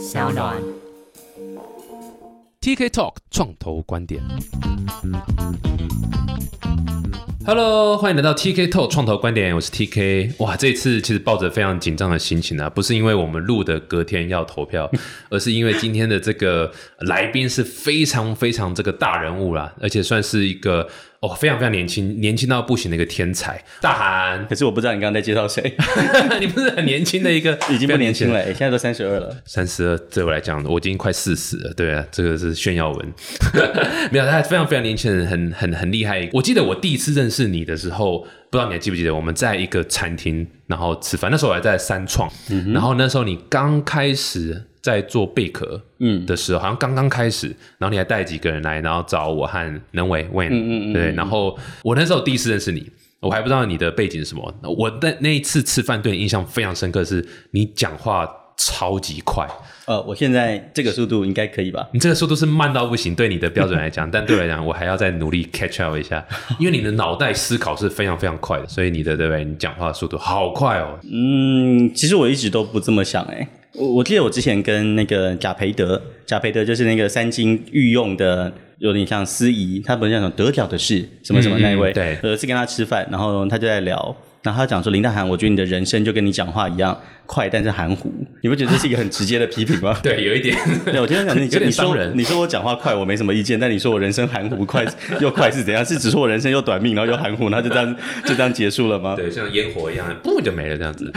小暖。TK Talk 创投观点。Hello，欢迎来到 TK Talk 创投观点，我是 TK。哇，这次其实抱着非常紧张的心情啊，不是因为我们录的隔天要投票，而是因为今天的这个来宾是非常非常这个大人物啦，而且算是一个哦非常非常年轻，年轻到不行的一个天才。大韩，可是我不知道你刚刚在介绍谁，你不是很年轻的一个，已经不年轻了、欸，现在都三十二了。三十二对我来讲，我已经快四十了。对啊，这个是炫耀文，没有，他非常非常年轻人，很很很厉害。我记得我第一次认识你的时候，不知道你还记不记得，我们在一个餐厅然后吃饭，那时候我还在三创，然后那时候你刚开始在做贝壳，嗯的时候，好像刚刚开始，然后你还带几个人来，然后找我和能伟 Wen，嗯嗯嗯对，然后我那时候第一次认识你。我还不知道你的背景是什么。我那那一次吃饭对你印象非常深刻，是你讲话超级快。呃，我现在这个速度应该可以吧？你这个速度是慢到不行，对你的标准来讲，但对我来讲，我还要再努力 catch up 一下，因为你的脑袋思考是非常非常快的，所以你的对不对？你讲话的速度好快哦。嗯，其实我一直都不这么想哎、我我记得我之前跟那个贾培德，贾培德就是那个三金御用的，有点像司仪，他不是那种得奖的事什么什么那一位，嗯嗯对有一次跟他吃饭，然后他就在聊。然后他讲说林大涵，我觉得你的人生就跟你讲话一样快，但是含糊。你不觉得这是一个很直接的批评吗？对，有一点。对，我今天讲你你说你说我讲话快，我没什么意见，但你说我人生含糊快又快是怎样？是只说我人生又短命，然后又含糊，然后就这样就这样结束了吗？对，像烟火一样，不就没了这样子。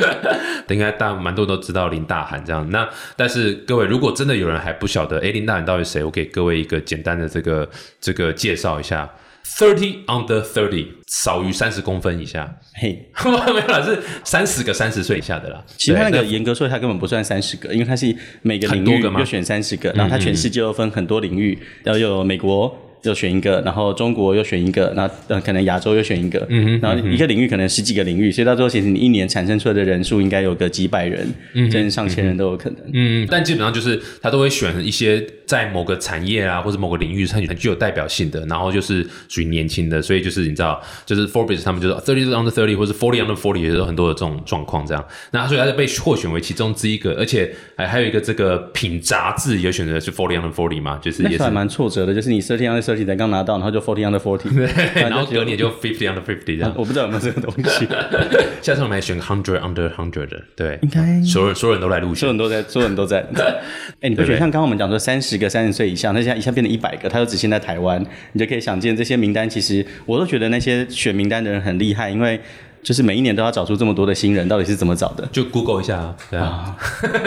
应该大蛮多都知道林大涵这样。那但是各位，如果真的有人还不晓得，哎，林大涵到底谁？我给各位一个简单的这个这个介绍一下。Thirty under thirty，少于三十公分以下，嘿，没有啦，是三十个三十岁以下的啦。其实他那个严格说，他根本不算三十个，因为它是每个领域又选三十个，然后它全世界又分很多领域，然后又有美国。又选一个，然后中国又选一个，然后呃可能亚洲又选一个，嗯然后一个领域可能十几个领域，所以到最后其实你一年产生出来的人数应该有个几百人，甚至上千人都有可能。嗯，但基本上就是他都会选一些在某个产业啊或者某个领域很很具有代表性的，然后就是属于年轻的，所以就是你知道，就是 Forbes 他们就是 thirty under thirty 或者 forty under forty 也有很多的这种状况这样。那所以他就被获选为其中之一个，而且还还有一个这个品杂志也选择是 forty under forty 嘛，就是也是。蛮挫折的，就是你 thirty under thirty 才刚拿到，然后就 forty under forty，然后隔年就 fifty under fifty 这样，我不知道有没有这个东西，下次我们来选 hundred under hundred 的，对，应该所有人所有人都来录选，所有人都在，所有人都在。哎、你不觉得像刚刚我们讲说三十个三十岁以上，那现在一下变成一百个，他又只限在台湾，你就可以想见这些名单，其实我都觉得那些选名单的人很厉害，因为就是每一年都要找出这么多的新人，到底是怎么找的？就 Google 一下啊，对啊，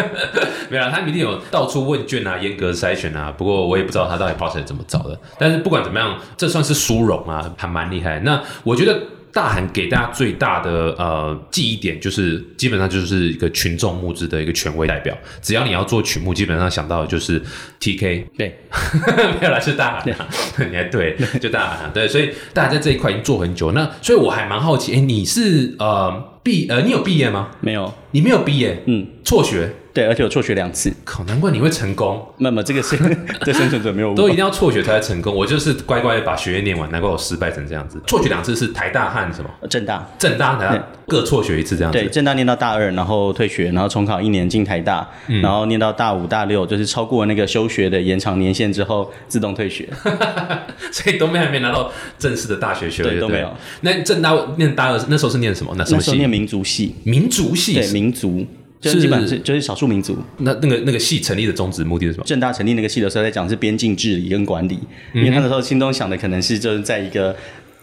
没有啦，他们一定有到处问卷啊，严格筛选啊。不过我也不知道他到底 process 怎么找的。但是不管怎么样，这算是殊荣啊，还蛮厉害。那我觉得大韩给大家最大的呃记忆点，就是基本上就是一个群众募资的一个权威代表。只要你要做曲目，基本上想到的就是 TK，对，没有啦，是大韩啊，你还对，就大韩啊，对，所以大家在这一块已经做很久。那所以我还蛮好奇，哎，你是呃毕呃，你有毕业吗？没有，你没有毕业，嗯，辍学，对，而且我辍学两次，靠，难怪你会成功，那么这个是 这生存者没有 都一定要辍学才会成功。我就是乖乖的把学业念完，难怪我失败成这样子。辍学两次是台大和什么正大。正大、台大各辍学一次这样子。对，正大念到大二，然后退学，然后重考一年进台大，嗯然后念到大五、大六，就是超过那个休学的延长年限之后，自动退学。所以都没还没拿到正式的大学学位，都没有。那正大念大二那时候是念什么？那时候念民族系，民族系。对，民族，就是基本上是就是少数民族。那那个那个系成立的宗旨目的是什么？正大成立那个系的时候，在讲是边境治理跟管理，嗯因为他那时候心中想的可能是就是在一个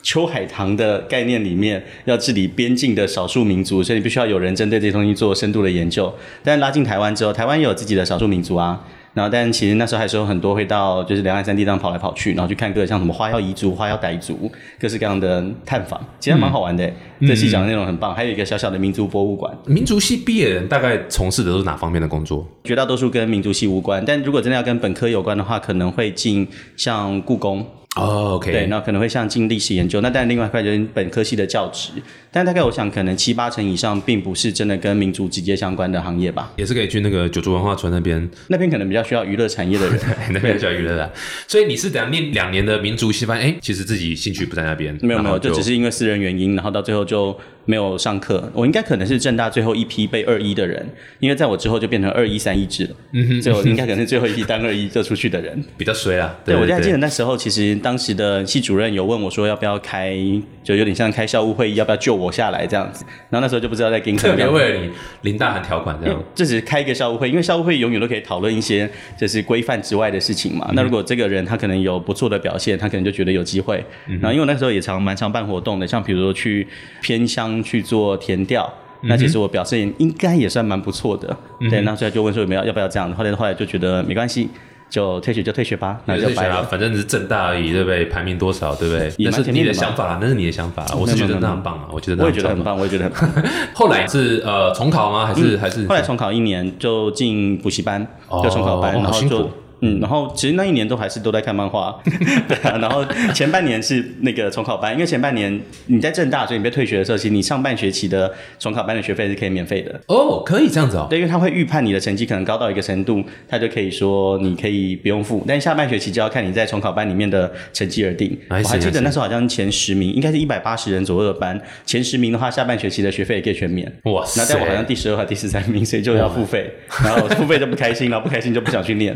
秋海棠的概念里面，要治理边境的少数民族，所以你必须要有人针对这些东西做深度的研究。但拉进台湾之后，台湾也有自己的少数民族啊。然后，但其实那时候还是有很多会到就是两岸三地这样跑来跑去，然后去看各像什么花妖彝族、花妖傣族，各式各样的探访，其实还蛮好玩的。这系讲的内容很棒，还有一个小小的民族博物馆。民族系毕业人大概从事的都是哪方面的工作？绝大多数跟民族系无关，但如果真的要跟本科有关的话，可能会进像故宫，哦，OK，对，那可能会像进历史研究。那但，另外一块就是本科系的教职，但大概我想可能七八成以上，并不是真的跟民族直接相关的行业吧。也是可以去那个九族文化村那边，那边可能比较需要娱乐产业的人。那边需要娱乐的。所以你是等下念两年的民族系，发现哎，其实自己兴趣不在那边。没有没有，就只是因为私人原因，然后到最后就没有上课，我应该可能是正大最后一批被二一的人，因为在我之后就变成二一三一制了，嗯哼，所以我应该可能是最后一批当二一就出去的人。比较衰啊。对，我就还记得那时候，其实当时的系主任有问我说，要不要开，就有点像开校务会议，要不要救我下来这样子。然后那时候就不知道在跟特别为了你林大涵条款这样，这只是开一个校务会，因为校务会永远都可以讨论一些就是规范之外的事情嘛。那如果这个人他可能有不错的表现，他可能就觉得有机会。然后因为我那时候也常蛮常办活动的，像比如说去偏乡去做填调，那其实我表现应该也算蛮不错的。对，那所以就问说有没有要不要这样？后来后来就觉得没关系。就退学就退学吧，那就白了。反正是正大而已，对不对？排名多少，对不对？那是你的想法啦，那是你的想法啦。我是觉得那很棒啊，我觉得我也觉得很棒，我也觉得很棒。后来是呃重考吗？还是还是？后来重考一年就进补习班，就重考班，然后就。嗯，然后其实那一年都还是都在看漫画，对啊。然后前半年是那个重考班，因为前半年你在正大，所以你被退学的时候，其实你上半学期的重考班的学费是可以免费的。哦，可以这样子哦。对，因为他会预判你的成绩可能高到一个程度，他就可以说你可以不用付，但下半学期就要看你在重考班里面的成绩而定。我还记得那时候好像前十名，应该是一百八十人左右的班，前十名的话，下半学期的学费也可以全免。哇塞！那在我好像第十二和第十三名，所以就要付费，然后付费就不开心了，不开心就不想去念。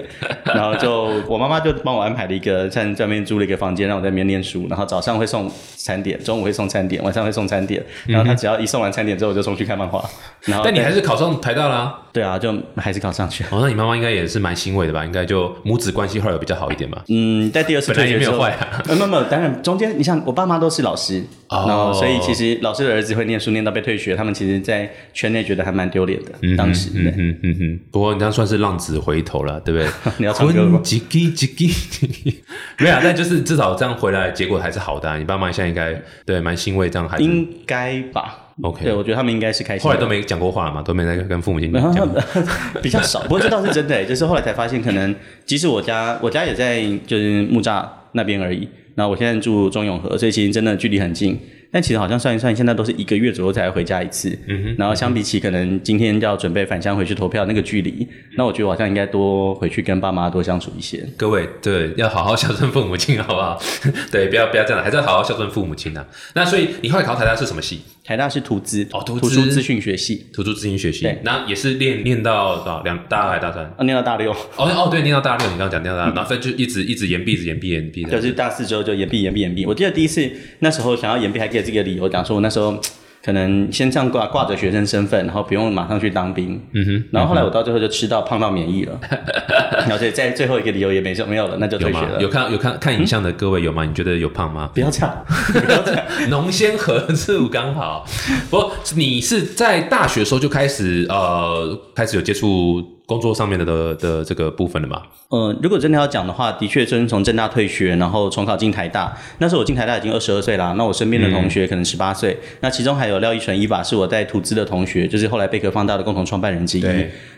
然后就我妈妈就帮我安排了一个在这边租了一个房间，让我在那边念书。然后早上会送餐点，中午会送餐点，晚上会送餐点。然后他只要一送完餐点之后，我就送去看漫画。然后，但你还是考上台大啦？对啊，就还是考上去。哦，那你妈妈应该也是蛮欣慰的吧？应该就母子关系后来有比较好一点吧？嗯，在第二次退学没有坏啊。没有没有，当然中间你像我爸妈都是老师，然后所以其实老师的儿子会念书念到被退学，他们其实在圈内觉得还蛮丢脸的。当时，嗯嗯嗯嗯。不过你这样算是浪子回头了，对不对？你要唱歌吗？没有，但就是至少这样回来，结果还是好的。你爸妈现在应该对蛮欣慰，这样还应该吧？OK，对我觉得他们应该是开心。后来都没讲过话嘛，都没在跟父母亲讲，比较少。不过这倒是真的，就是后来才发现，可能即使我家我家也在就是木栅那边而已。那我现在住中永和，所以其实真的距离很近。但其实好像算一算，现在都是一个月左右才回家一次。嗯哼。然后相比起可能今天要准备返乡回去投票那个距离，那我觉得好像应该多回去跟爸妈多相处一些。各位，对，要好好孝顺父母亲，好不好？对，不要不要这样，还是要好好孝顺父母亲呐。那所以你后来考台大是什么系？台大是图资哦，图书资讯学系，图书资讯学系。对，那也是练练到到两大二还大三？啊，念到大六。哦哦，对，念到大六。你刚刚讲念到大，然后就一直一直延毕，一直延毕，延毕。就是大四之后就延毕，延毕，延毕。我记得第一次那时候想要延毕，还给自己的理由讲说，我那时候。可能先这样挂挂着学生身份，然后不用马上去当兵。嗯哼。然后后来我到最后就吃到胖到免疫了。而且在最后一个理由也没没有了，那就退学了。有看有看看影像的各位有吗？你觉得有胖吗？不要这样，不要这样。浓鲜合醋刚好。不过你是在大学时候就开始呃开始有接触。工作上面的的的这个部分了嘛，嗯，如果真的要讲的话，的确就是从正大退学，然后重考进台大。那时候我进台大已经二十二岁啦，那我身边的同学可能十八岁，那其中还有廖一纯一吧，是我在图资的同学，就是后来贝壳放大的共同创办人之一。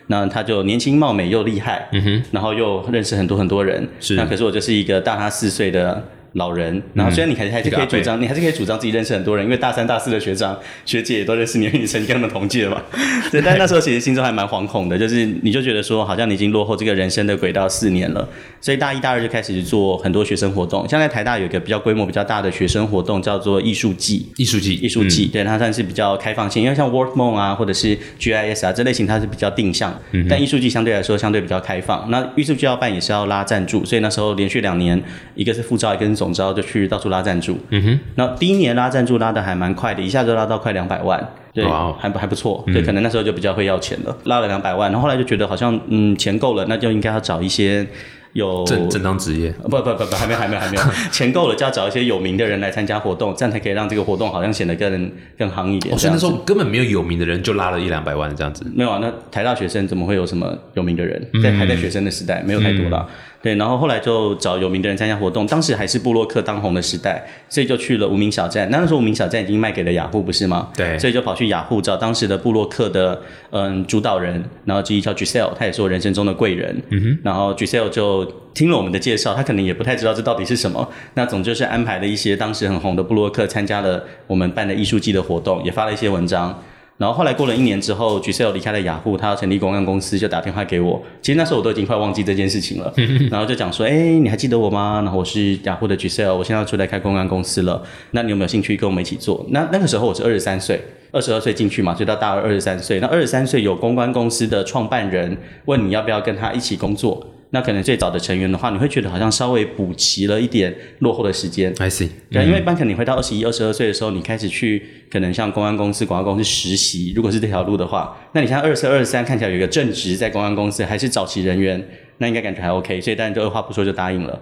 那他就年轻貌美又厉害，嗯哼，然后又认识很多很多人。是，那可是我就是一个大他四岁的。老人，然后虽然你还还是可以主张，你还是可以主张自己认识很多人，因为大三、大四的学长学姐也都认识你，因为你曾经跟他们同届嘛。对，但那时候其实心中还蛮惶恐的，就是你就觉得说，好像你已经落后这个人生的轨道四年了，所以大一、大二就开始做很多学生活动。像在台大有一个比较规模比较大的学生活动，叫做艺术季。艺术季，艺术季，对它算是比较开放性，因为像 Work Mon 啊，或者是 GIS 啊这类型，它是比较定向，但艺术季相对来说相对比较开放。那艺术季要办也是要拉赞助，所以那时候连续两年，一个是副招，一个是总招，就去到。处拉赞助，嗯哼，那第一年拉赞助拉的还蛮快的，一下就拉到快两百万，对，还还不错，对，可能那时候就比较会要钱了，拉了两百万，然后后来就觉得好像嗯钱够了，那就应该要找一些有正正当职业，不不不不，还没还没还没有，钱够了就要找一些有名的人来参加活动，这样才可以让这个活动好像显得更更夯一点。所以那时候根本没有有名的人就拉了一两百万这样子，没有啊，那台大学生怎么会有什么有名的人？在还在学生的时代，没有太多了。对，然后后来就找有名的人参加活动，当时还是布洛克当红的时代，所以就去了无名小站。那时候无名小站已经卖给了雅虎，不是吗？对，所以就跑去雅虎找当时的布洛克的嗯主导人，然后之一叫 Giselle，他也是我人生中的贵人。嗯哼，然后 Giselle 就听了我们的介绍，他可能也不太知道这到底是什么。那总就是安排了一些当时很红的布洛克参加了我们办的艺术季的活动，也发了一些文章。然后后来过了一年之后，Gisele 离开了雅虎，他要成立公关公司，就打电话给我。其实那时候我都已经快忘记这件事情了。然后就讲说：“哎，你还记得我吗？然后我是雅虎的 Gisele，我现在要出来开公关公司了。那你有没有兴趣跟我们一起做？”那那个时候我是二十三岁。二十二岁进去嘛，所以到大二二十三岁。那二十三岁有公关公司的创办人问你要不要跟他一起工作，那可能最早的成员的话，你会觉得好像稍微补齐了一点落后的时间。I see，对，因为一般可能你会到二十一、二十二岁的时候，你开始去可能像公安公司、广告公司实习，如果是这条路的话，那你现在二十二、三看起来有一个正职在公安公司，还是早期人员，那应该感觉还 OK，所以当然就二话不说就答应了。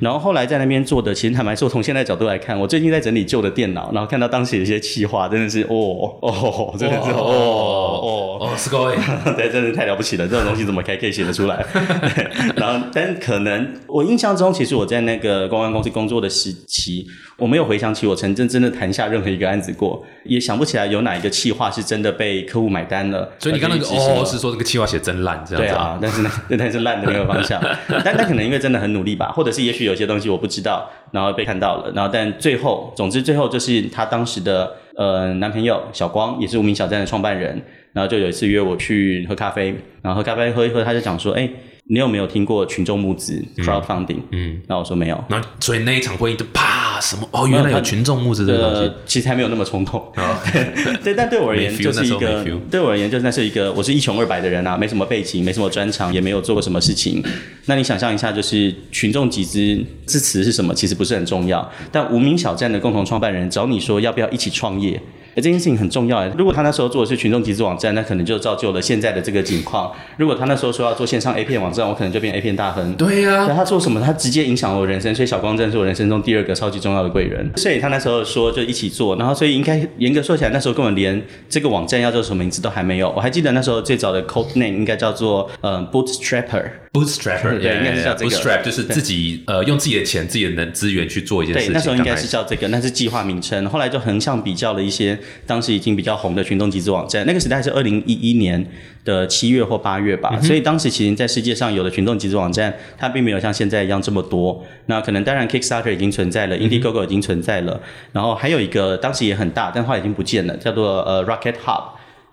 然后后来在那边做的，其实坦白说，从现在角度来看，我最近在整理旧的电脑，然后看到当时有一些企划，真的是哦哦，真的是哦哦。哦，すごい。对，真的太了不起了！这种东西怎么还可以写得出来？对然后，但可能我印象中，其实我在那个公关公司工作的时期，我没有回想起我曾真真的谈下任何一个案子过，也想不起来有哪一个企划是真的被客户买单了。所以你刚刚那个而且执行了哦是说这个企划写真烂这样子对啊，但是那但是烂的 那个方向，但但可能因为真的很努力吧，或者是也许有些东西我不知道，然后被看到了，然后但最后，总之最后就是她当时的呃男朋友小光，也是无名小站的创办人，然后就有一次约我去喝咖啡，然后喝咖啡喝一喝，他就讲说，哎，你有没有听过群众募资 crowdfunding？嗯，然后我说没有。然后所以那一场会议就啪什么哦，原来有群众募资这个东西呃，其实还没有那么冲动。啊，对，但对我而言就是一个对我而言就是那是一个，我是一穷二白的人啊，没什么背景，没什么专长，也没有做过什么事情。那你想象一下，就是群众集资这词是什么？其实不是很重要。但无名小站的共同创办人找你说要不要一起创业？诶这件事情很重要诶。如果他那时候做的是群众集资网站，那可能就造就了现在的这个情况。如果他那时候说要做线上 A 片网站，我可能就变 A 片大亨。对呀、对他做什么，他直接影响了我人生，所以小光真的是我人生中第二个超级重要的贵人。所以他那时候说就一起做，然后所以应该严格说起来，那时候根本连这个网站要叫什么名字都还没有。我还记得那时候最早的 code name 应该叫做呃 Bootstrapper。Bootstrapper，对应该是叫这个 Bootstrap，就是自己呃用自己的钱、自己的能资源去做一件事对，那时候应该是叫这个，那是计划名称。后来就横向比较了一些当时已经比较红的群众集资网站。那个时代是二零一一年的七月或八月吧，所以当时其实在世界上有的群众集资网站，它并没有像现在一样这么多。那可能当然 Kickstarter 已经存在了，Indiegogo 已经存在了，然后还有一个当时也很大，但后来已经不见了，叫做呃 Rocket Hub。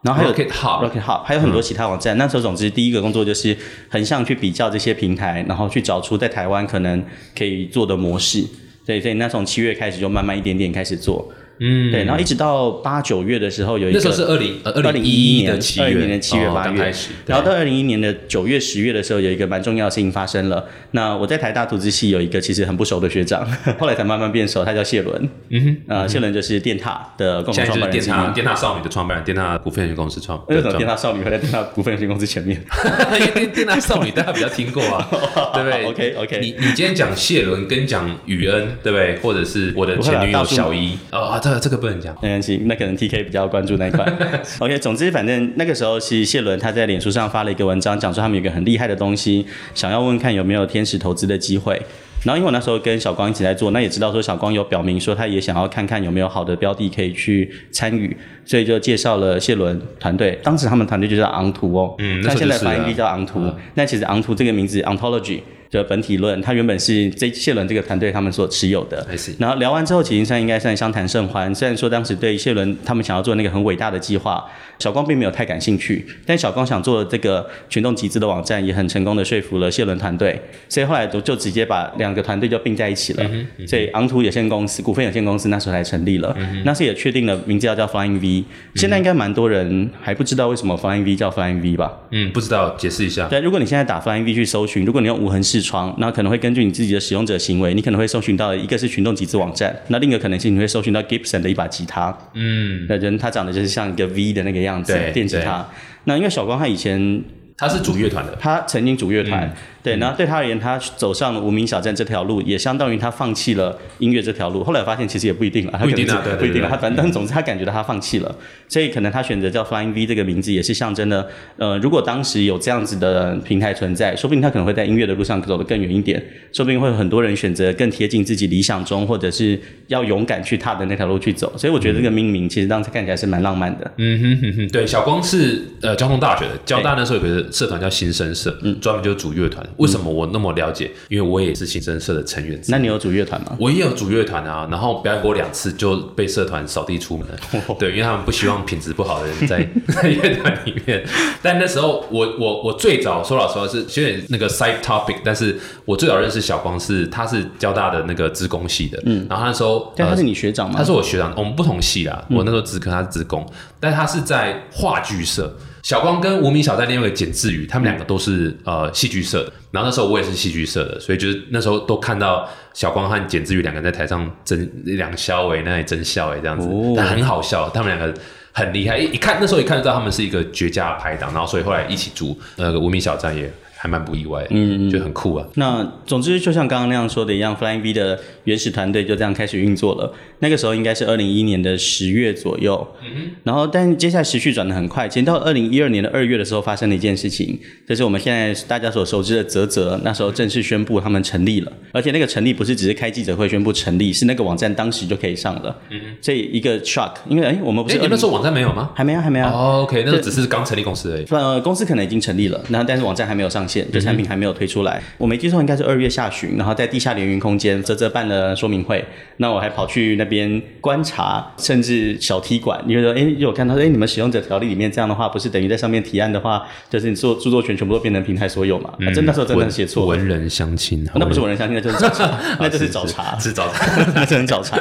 然后还有 Rocket Hub Rocket Hub，还有很多其他网站。那时候，总之第一个工作就是横向去比较这些平台，然后去找出在台湾可能可以做的模式。对，所以那从七月开始就慢慢一点点开始做。嗯，对，然后一直到八九月的时候有一个，那时候是二零呃二零零一一年的七月，二零年七月哦八月。然后到二零一一年的九月十月的时候，有一个蛮重要的事情发生了。那我在台大图资系有一个其实很不熟的学长，后来才慢慢变熟，他叫谢伦。嗯哼，呃，谢伦就是电塔的共同创办人。电塔少女的创办人，电塔股份有限公司创，为什么电塔少女会在电塔股份有限公司前面？因为电电塔少女大家比较听过啊，对不对？OK，OK。你你今天讲谢伦跟讲雨恩，对不对？或者是我的前女友小一，哦啊，这个这个不能讲。没关系，那可能 T K 比较关注那一块。OK，总之反正那个时候是谢伦他在脸书上发了一个文章，讲说他们有一个很厉害的东西，想要问看有没有天使投资的机会。然后因为我那时候跟小光一起在做，那也知道说小光有表明说他也想要看看有没有好的标的可以去参与，所以就介绍了谢伦团队。当时他们团队就叫昂图哦，嗯那现在就是了发音叫昂图，那其实昂图这个名字 ontology 的本体论，它原本是这谢伦这个团队他们所持有的。然后聊完之后，其实算应该算相谈甚欢。虽然说当时对谢伦他们想要做那个很伟大的计划，小光并没有太感兴趣，但小光想做的这个群众集资的网站也很成功的说服了谢伦团队，所以后来就就直接把两个团队就并在一起了。所以昂图有限公司股份有限公司那时候才成立了，那时也确定了名字要叫 Flying V。现在应该蛮多人还不知道为什么 Flying V 叫 Flying V 吧？嗯，不知道，解释一下。对，如果你现在打 Flying V 去搜寻，如果你用无痕视窗，那可能会根据你自己的使用者行为，你可能会搜寻到一个是群众集资网站，那另一个可能性你会搜寻到 Gibson 的一把吉他，嗯，那人他长得就是像一个 V 的那个样子，电吉他。那因为小光他以前他是主乐团的，他曾经主乐团，嗯对，然后对他而言，他走上了无名小站这条路，也相当于他放弃了音乐这条路。后来我发现其实也不一定了，他不一定啊可能是对对不一定了。他反正总之他感觉到他放弃了，所以可能他选择叫 Flying V 这个名字，也是象征了，呃，如果当时有这样子的平台存在，说不定他可能会在音乐的路上走得更远一点，说不定会有很多人选择更贴近自己理想中，或者是要勇敢去踏的那条路去走。所以我觉得这个命名其实当时看起来是蛮浪漫的。嗯哼哼哼，对，小光是呃交通大学的，交大那时候有个社团叫新生社，专门就是组乐团。为什么我那么了解？因为我也是新生社的成员。那你有组乐团吗？我也有组乐团啊，然后表演过两次就被社团扫地出门。对，因为他们不希望品质不好的人在 在乐团里面。但那时候我我我最早说老实话是有点那个 side topic，但是我最早认识小光是他是交大的那个职工系的，嗯，然后那时候但他是你学长吗？他是我学长，我们不同系啦。我那时候职科，他是职工，但他是在话剧社。小光跟无名小站另外一个简志宇，他们两个都是呃戏剧社的。然后那时候我也是戏剧社的，所以就是那时候都看到小光和简志宇两个人在台上争两笑诶，那里争笑诶这样子，但很好笑。他们两个很厉害，一一看那时候一看就知道他们是一个绝佳的拍档。然后所以后来一起组那个无名小站也。还蛮不意外，嗯，就很酷啊。那总之就像刚刚那样说的一样，Flying V 的原始团队就这样开始运作了。那个时候应该是二零一一年的十月左右，嗯然后但接下来时序转的很快，前到二零一二年的二月的时候发生了一件事情，就是我们现在大家所熟知的泽泽，那时候正式宣布他们成立了，而且那个成立不是只是开记者会宣布成立，是那个网站当时就可以上了。嗯这一个 shock，因为哎，我们不是那时候网站没有吗？还没啊，还没啊。哦，OK，那个只是刚成立公司而已。呃，公司可能已经成立了，那但是网站还没有上线，就产品还没有。推出来，我没记错应该是二月下旬，然后在地下连云空间，泽泽办了说明会，那我还跑去那边观察，甚至小踢馆，因为说，哎，有看到，哎，你们使用者条例里面这样的话，不是等于在上面提案的话，就是你做著作权全部都变成平台所有嘛？真的时候真的写错，文人相亲，那不是文人相亲，那就是找茬，那就是找茬，是找茬，那真找茬。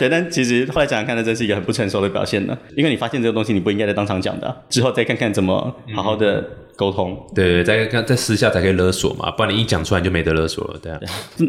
对，但其实后来想想看，那真是一个很不成熟的表现呢，因为你发现这个东西你不应该在当场讲的，之后再看看怎么好好的。沟通对，在私下才可以勒索嘛，不然你一讲出来就没得勒索了，对啊。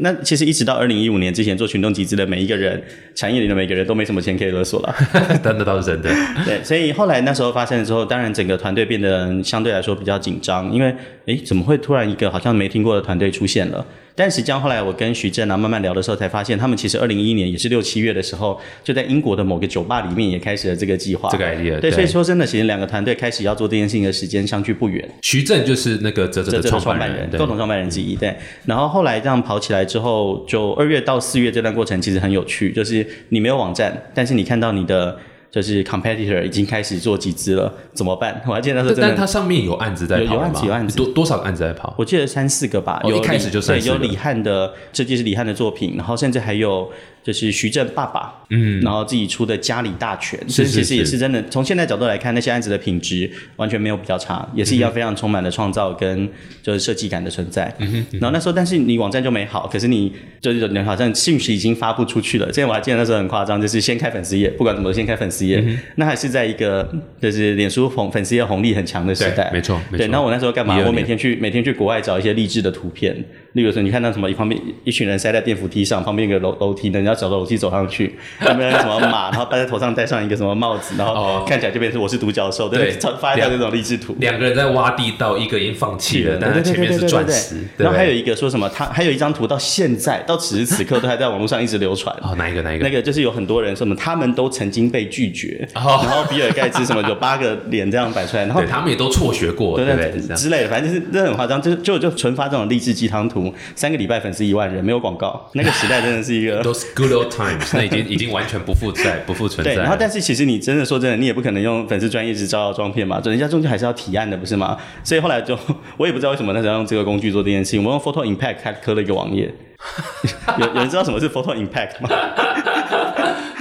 那其实一直到二零一五年之前做群众集资的每一个人，产业里的每个人都没什么钱可以勒索了，真的倒是真的。对，所以后来那时候发生了之后，当然整个团队变得相对来说比较紧张，因为诶，怎么会突然一个好像没听过的团队出现了？但实际上后来我跟徐正啊慢慢聊的时候，才发现他们其实二零一一年也是六七月的时候，就在英国的某个酒吧里面也开始了这个计划。这个 idea 对，所以说真的，其实两个团队开始要做这件事情的时间相距不远。徐正就是那个泽泽的创办人，共同创办人之一。对，然后后来这样跑起来之后，就二月到四月这段过程其实很有趣，就是你没有网站，但是你看到你的。就是 competitor 已经开始做集资了，怎么办？我还记得那时候，但它上面有案子在跑有案子，有案子，多多少个案子在跑？我记得三四个吧。有一开始就是有李汉的设计师李汉的作品，然后甚至还有就是徐正爸爸，嗯，然后自己出的家里大全，所以其实也是真的。从现在角度来看，那些案子的品质完全没有比较差，也是一样非常充满了创造跟就是设计感的存在。然后那时候，但是你网站就没好，可是你就是你好像信息已经发布出去了。之前我还记得那时候很夸张，就是先开粉丝页，不管怎么先开粉丝页。那还是在一个就是脸书红粉丝页红利很强的时代，没错。对，那我那时候干嘛？我每天去每天去国外找一些励志的图片，例如说你看到什么一旁边一群人塞在电扶梯上，旁边一个楼楼梯，人家走楼梯走上去，旁边什么马，然后戴在头上戴上一个什么帽子，然后看起来就变成我是独角兽，对，发一条这种励志图。两个人在挖地道，一个已经放弃了，但是前面是钻石。然后还有一个说什么，他还有一张图到现在到此时此刻都还在网络上一直流传。哦，哪一个哪一个？那个就是有很多人说什么，他们都曾经被拒绝。然后比尔盖茨什么有八个脸这样摆出来，然后他们也都辍学过，对不对？之类的，反正就是这很夸张，就就就纯发这种励志鸡汤图，三个礼拜粉丝一万人，没有广告，那个时代真的是一个。those good old times，那已经 已经完全不复在，不复存在。对，然后但是其实你真的说真的，你也不可能用粉丝专业去招摇撞骗嘛，人家终究还是要提案的，不是吗？所以后来就我也不知道为什么那时候用这个工具做这件事情，我用 Photo Impact 开科了一个网页。有有人知道什么是 Photo Impact 吗？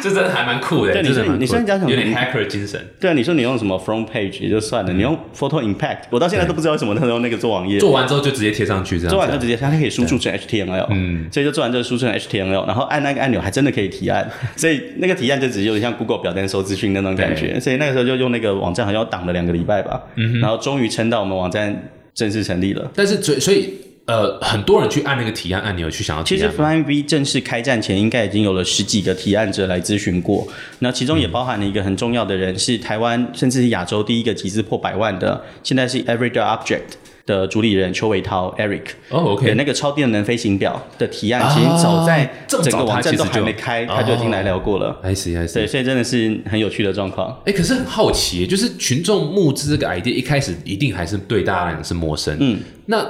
这真的还蛮酷的。对，你说你说你讲什么？有点 hacker 精神。对啊，你说你用什么 Front Page 也就算了，你用 Photo Impact，我到现在都不知道为什么他用那个做网页。做完之后就直接贴上去，这样。做完就直接，它可以输出成 HTML。嗯。所以就做完之后输出成 HTML，然后按那个按钮还真的可以提案。所以那个提案就只有点像 Google 表单收资讯那种感觉。所以那个时候就用那个网站，好像挡了两个礼拜吧。嗯然后终于撑到我们网站正式成立了。但是所所以。呃，很多人去按那个提案按钮去想要。其实 Flying V 正式开战前，应该已经有了十几个提案者来咨询过。那其中也包含了一个很重要的人，是台湾甚至是亚洲第一个集资破百万的，现在是 Everyday Object 的主理人邱伟涛 Eric。哦，OK。那个超电能飞行表的提案，其实早在整个网站都还没开，他就已经来聊过了。I see, I see。对，所以真的是很有趣的状况。哎，可是很好奇，就是群众募资这个 idea 一开始一定还是对大家来讲是陌生。嗯，那。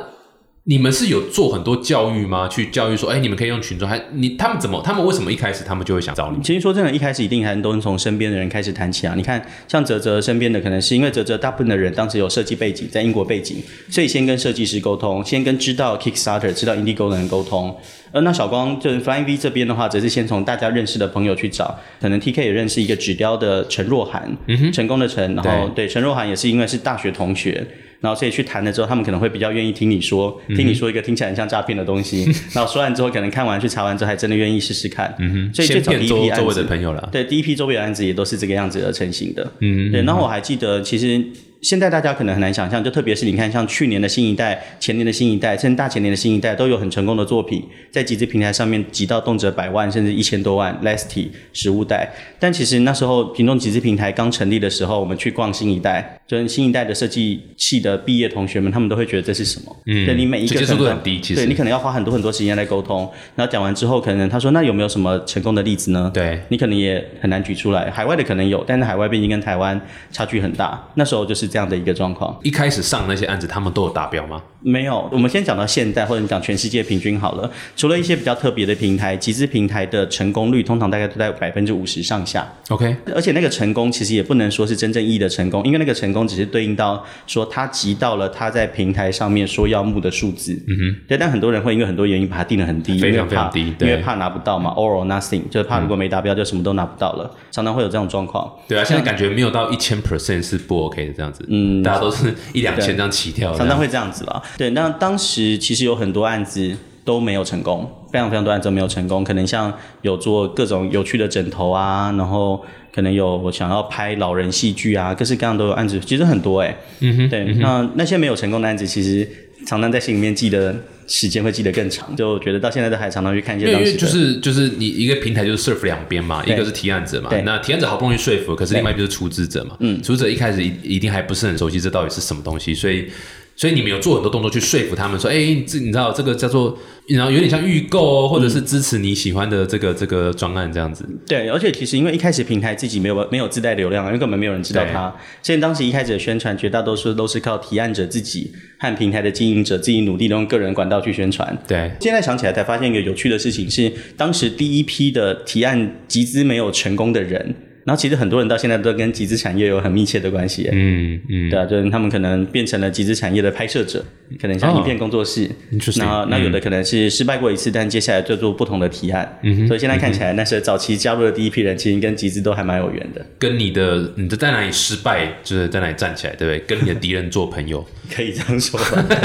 你们是有做很多教育吗？去教育说，哎，你们可以用群众，还你他们怎么，他们为什么一开始他们就会想找你？其实说真的，一开始一定还都是从身边的人开始谈起啊。你看，像泽泽身边的，可能是因为泽泽大部分的人当时有设计背景，在英国背景，所以先跟设计师沟通，先跟知道 Kickstarter、知道 Indiegogo 的人沟通。呃，那小光就是 Flying V 这边的话，则是先从大家认识的朋友去找，可能 TK 也认识一个纸雕的陈若涵，成功的陈，然后对陈若涵也是因为是大学同学。然后所以去谈了之后，他们可能会比较愿意听你说，听你说一个听起来很像诈骗的东西。然后说完之后，可能看完去查完之后，还真的愿意试试看。嗯哼，所以就找第一批周围，的朋友了。对，第一批周围案子也都是这个样子而成型的。嗯，对。然后我还记得，其实。现在大家可能很难想象，就特别是你看，像去年的新一代、前年的新一代，甚至大前年的新一代，都有很成功的作品在集资平台上面集到动辄百万甚至一千多万。Lesty 实物代，但其实那时候平众集资平台刚成立的时候，我们去逛新一代，就是新一代的设计系的毕业同学们，他们都会觉得这是什么？嗯，对你每一个接受度很低，其实对你可能要花很多很多时间来沟通。然后讲完之后，可能他说那有没有什么成功的例子呢？对你可能也很难举出来。海外的可能有，但是海外毕竟跟台湾差距很大。那时候就是这样的一个状况。一开始上那些案子，他们都有达标吗？没有。我们先讲到现在，或者你讲全世界平均好了。除了一些比较特别的平台，集资平台的成功率通常大概都在百分之五十上下。OK。而且那个成功其实也不能说是真正意义的成功，因为那个成功只是对应到说他集到了他在平台上面说要募的数字。嗯哼。对，但很多人会因为很多原因把它定得很低，非常非常低，因为怕拿不到嘛，or nothing，就是怕如果没达标就什么都拿不到了，常常会有这种状况。对啊，现在感觉没有到一千 percent 是不 OK 的这样子。嗯，大家都是一两千这样起跳，常常会这样子啦。对，那当时其实有很多案子都没有成功，非常非常多案子都没有成功。可能像有做各种有趣的枕头啊，然后可能有我想要拍老人戏剧啊，各式各样都有案子，其实很多哎。嗯哼，对，那那些没有成功的案子，其实常常在心里面记得时间会记得更长，就觉得到现在都还常常去看一些。东西就是就是你一个平台就是 serve 两边嘛，一个是提案者嘛，那提案者好不容易说服，可是另外一边是出资者嘛。嗯，出资者一开始一一定还不是很熟悉这到底是什么东西，所以。所以你们有做很多动作去说服他们，说，哎，这你知道这个叫做，然后有点像预购，或者是支持你喜欢的这个这个专案这样子。对，而且其实因为一开始平台自己没有没有自带流量，因为根本没有人知道它。所以当时一开始的宣传，绝大多数都是靠提案者自己和平台的经营者自己努力用个人管道去宣传。对，现在想起来才发现一个有趣的事情是，当时第一批的提案集资没有成功的人。然后其实很多人到现在都跟集资产业有很密切的关系，嗯嗯，对啊，就是他们可能变成了集资产业的拍摄者，可能像影片工作室，然后那有的可能是失败过一次，但接下来就做不同的提案，嗯所以现在看起来那些早期加入的第一批人，其实跟集资都还蛮有缘的。跟你的你的在哪里失败，就是在哪里站起来，对不对？跟你的敌人做朋友，可以这样说，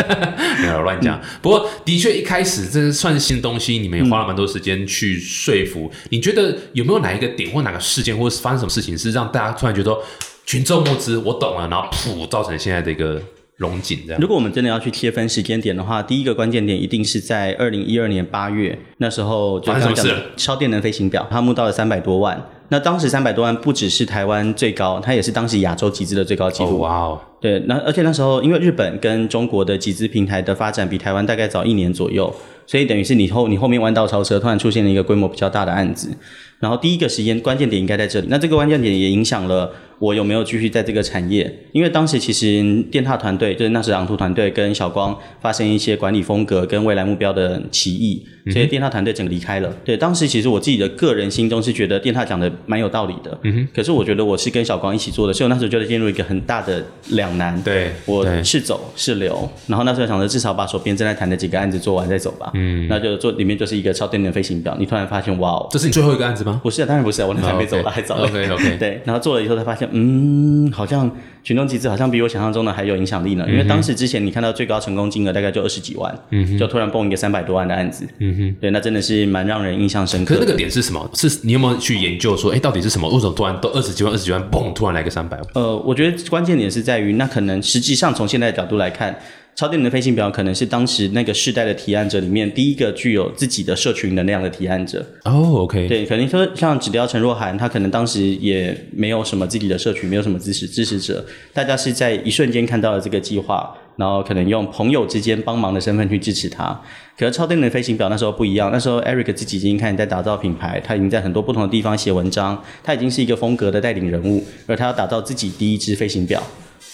没有乱讲。不过的确一开始这是算是新东西，你们也花了蛮多时间去说服。你觉得有没有哪一个点或哪个事件，或是？发生什么事情是让大家突然觉得群众募资，我懂了，然后噗，造成现在的一个龙井这样。如果我们真的要去切分时间点的话，第一个关键点一定是在二零一二年八月，那时候就刚刚讲的超电能飞行表，它募到了三百多万。那当时三百多万不只是台湾最高，它也是当时亚洲集资的最高纪录。哇哦！对，那而且那时候因为日本跟中国的集资平台的发展比台湾大概早一年左右，所以等于是你后你后面弯道超车，突然出现了一个规模比较大的案子。然后第一个时间关键点应该在这里，那这个关键点也影响了我有没有继续在这个产业。因为当时其实电塔团队就是那时昂图团队跟小光发生一些管理风格跟未来目标的歧义，所以电塔团队整个离开了。对，当时其实我自己的个人心中是觉得电塔讲的蛮有道理的，嗯哼。可是我觉得我是跟小光一起做的，所以我那时候就进入一个很大的两难。对，我是走是留，然后那时候想着至少把手边正在谈的几个案子做完再走吧。嗯，那就做里面就是一个超电能飞行表，你突然发现哇哦，这是你最后一个案子。不是，当然不是，我那还没走了，还早。OK OK，对，然后做了以后才发现，嗯，好像群众集资好像比我想象中的还有影响力呢。因为当时之前你看到最高成功金额大概就二十几万，嗯，就突然蹦一个三百多万的案子，嗯哼，对，那真的是蛮让人印象深刻。可是那个点是什么？是你有没有去研究说，哎，到底是什么？为什么突然都二十几万、二十几万，嘣，突然来个三百万？呃，我觉得关键点是在于，那可能实际上从现在的角度来看。超电能飞行表可能是当时那个世代的提案者里面第一个具有自己的社群能量的提案者。哦，OK，对，可能说像纸雕陈若涵，他可能当时也没有什么自己的社群，没有什么支持支持者，大家是在一瞬间看到了这个计划，然后可能用朋友之间帮忙的身份去支持他。可是超电能飞行表那时候不一样，那时候 Eric 自己已经开始在打造品牌，他已经在很多不同的地方写文章，他已经是一个风格的带领人物，而他要打造自己第一支飞行表。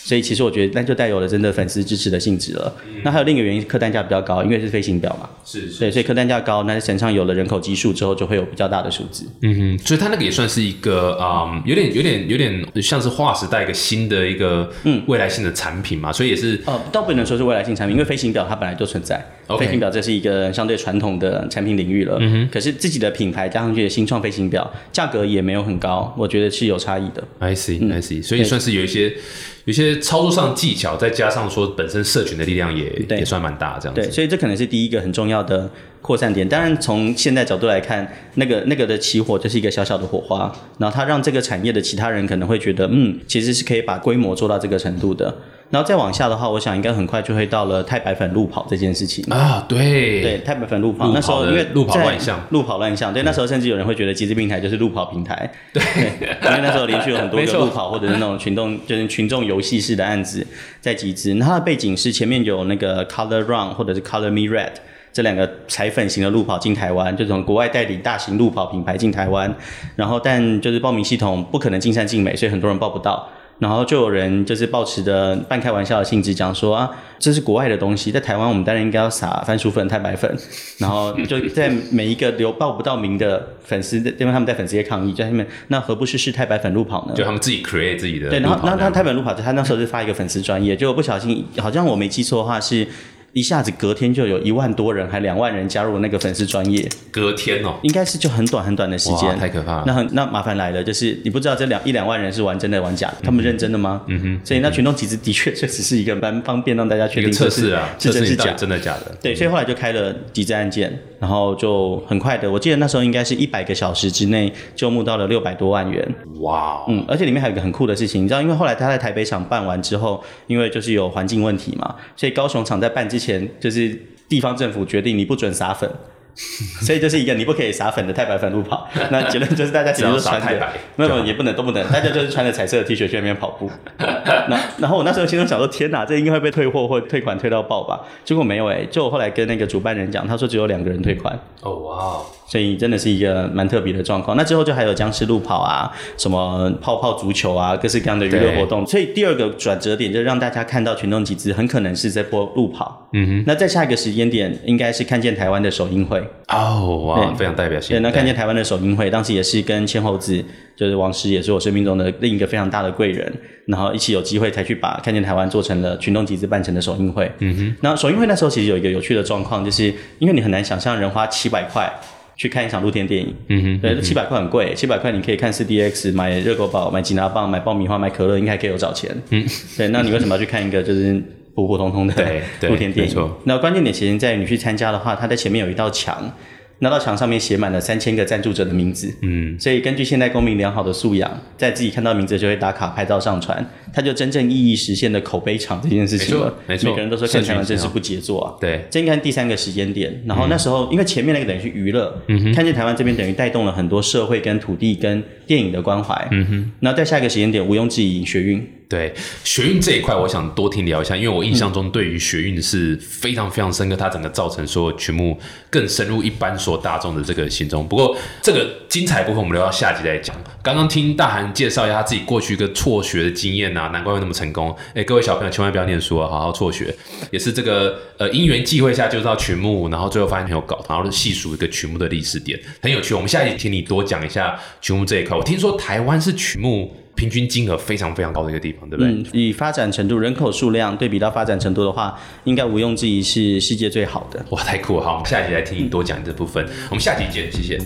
所以其实我觉得那就带有了真的粉丝支持的性质了。那还有另一个原因，客单价比较高，因为是飞行表嘛。是对，所以客单价高，那身上有了人口基数之后，就会有比较大的数字。嗯哼，所以它那个也算是一个嗯，有点有点有点像是划时代一个新的一个嗯未来性的产品嘛，所以也是哦，倒不能说是未来性产品，因为飞行表它本来就存在。飞行表这是一个相对传统的产品领域了。可是自己的品牌加上去的新创飞行表，价格也没有很高，我觉得是有差异的。I see I see，所以算是有一些有一些操作上技巧，再加上说本身社群的力量也对也算蛮大这样对，子。所以这可能是第一个很重要的扩散点。当然，从现在角度来看，那个那个的起火就是一个小小的火花，然后它让这个产业的其他人可能会觉得，嗯，其实是可以把规模做到这个程度的。然后再往下的话，我想应该很快就会到了太白粉路跑这件事情。啊，对对，太白粉路跑路跑那时候因为路跑在乱象路跑乱象，对，那时候甚至有人会觉得集资平台就是路跑平台，对，因为那时候连续有很多个路跑或者是那种群众就是群众游戏式的案子在集资，那它的背景是前面有那个 Color Run 或者是 Color Me Red。这两个彩粉型的路跑进台湾，就从国外代理大型路跑品牌进台湾，然后但就是报名系统不可能尽善尽美，所以很多人报不到。然后就有人就是抱持着半开玩笑的性质讲说啊，这是国外的东西，在台湾我们当然应该要撒番薯粉、太白粉，然后就在每一个留报不到名的粉丝，因为他们在粉丝页抗议，在他们那何不试试太白粉路跑呢？就他们自己 create 自己的对，然后然后他太本路跑，他那时候是发一个粉丝专业，结果不小心，好像我没记错的话是。一下子隔天就有一万多人，还两万人加入那个粉丝专业，隔天哦，应该是就很短很短的时间，太可怕了。那很那麻烦来了，就是你不知道这两一两万人是玩真的玩假的，他们认真的吗？嗯哼，所以那群众集资的确确实是一个蛮方便让大家确定测试啊，是真是假。真的假的。对，所以后来就开了集资案件，然后就很快的，我记得那时候应该是一百个小时之内就募到了六百多万元。哇哦，嗯，而且里面还有一个很酷的事情，你知道，因为后来他在台北场办完之后，因为就是有环境问题嘛，所以高雄场在办之前，前就是地方政府决定你不准撒粉。所以就是一个你不可以撒粉的太白粉路跑，那结论就是大家其实都穿太白没有就好也不能都不能，大家就是穿着彩色的 T 恤去那边跑步。那然后我那时候心中想说，天哪，这应该会被退货或退款退到爆吧？结果没有哎、就我后来跟那个主办人讲，他说只有两个人退款，哦哇哦，所以真的是一个蛮特别的状况。那之后就还有僵尸路跑啊，什么泡泡足球啊，各式各样的娱乐活动。所以第二个转折点就是让大家看到群众集资很可能是在播路跑。嗯哼。那在下一个时间点，应该是看见台湾的首映会。哦哇，非常代表性。对，那看见台湾的首映会，当时也是跟千猴子，就是王石，也是我生命中的另一个非常大的贵人，然后一起有机会才去把看见台湾做成了群众集资办成的首映会。嗯哼。那首映会那时候其实有一个有趣的状况，就是因为你很难想象人花七百块。去看一场露天电影，嗯哼，对，七百块很贵，七百块你可以看四 DX，买热狗堡，买吉拿棒，买爆米花，买可乐，应该可以有找钱，嗯，对，那你为什么要去看一个就是普普通通的对对露天电影？那关键点其实在于你去参加的话，它在前面有一道墙，那道墙上面写满了三千个赞助者的名字，嗯，所以根据现代公民良好的素养，在自己看到名字就会打卡拍照上传，它就真正意义实现了口碑场这件事情了。没错没错每个人都说看台湾真是不杰作啊。对，这应该是第三个时间点。然后那时候，因为前面那个等于是娱乐，嗯看见台湾这边等于带动了很多社会跟土地跟电影的关怀。嗯哼。那在下一个时间点，毋庸置疑，学运。对学运这一块，我想多听聊一下，因为我印象中对于学运是非常非常深刻，它整个造成所有曲目更深入一般所大众的这个心中。不过这个精彩部分我们留到下集再讲。刚刚听大韩介绍一下他自己过去一个辍学的经验啊，难怪会那么成功。哎，各位小朋友千万不要念书啊，好好辍学，也是这个呃因缘际会下就到曲目，然后最后发现很有搞，然后细数一个曲目的历史点，很有趣。我们下集请你多讲一下曲目这一块。我听说台湾是曲目。平均金额非常非常高的一个地方，对不对？嗯，以发展程度、人口数量对比到发展程度的话，应该毋庸置疑是世界最好的。哇，太酷了！好，我们下一集来听你多讲这部分。我们下集见，谢谢。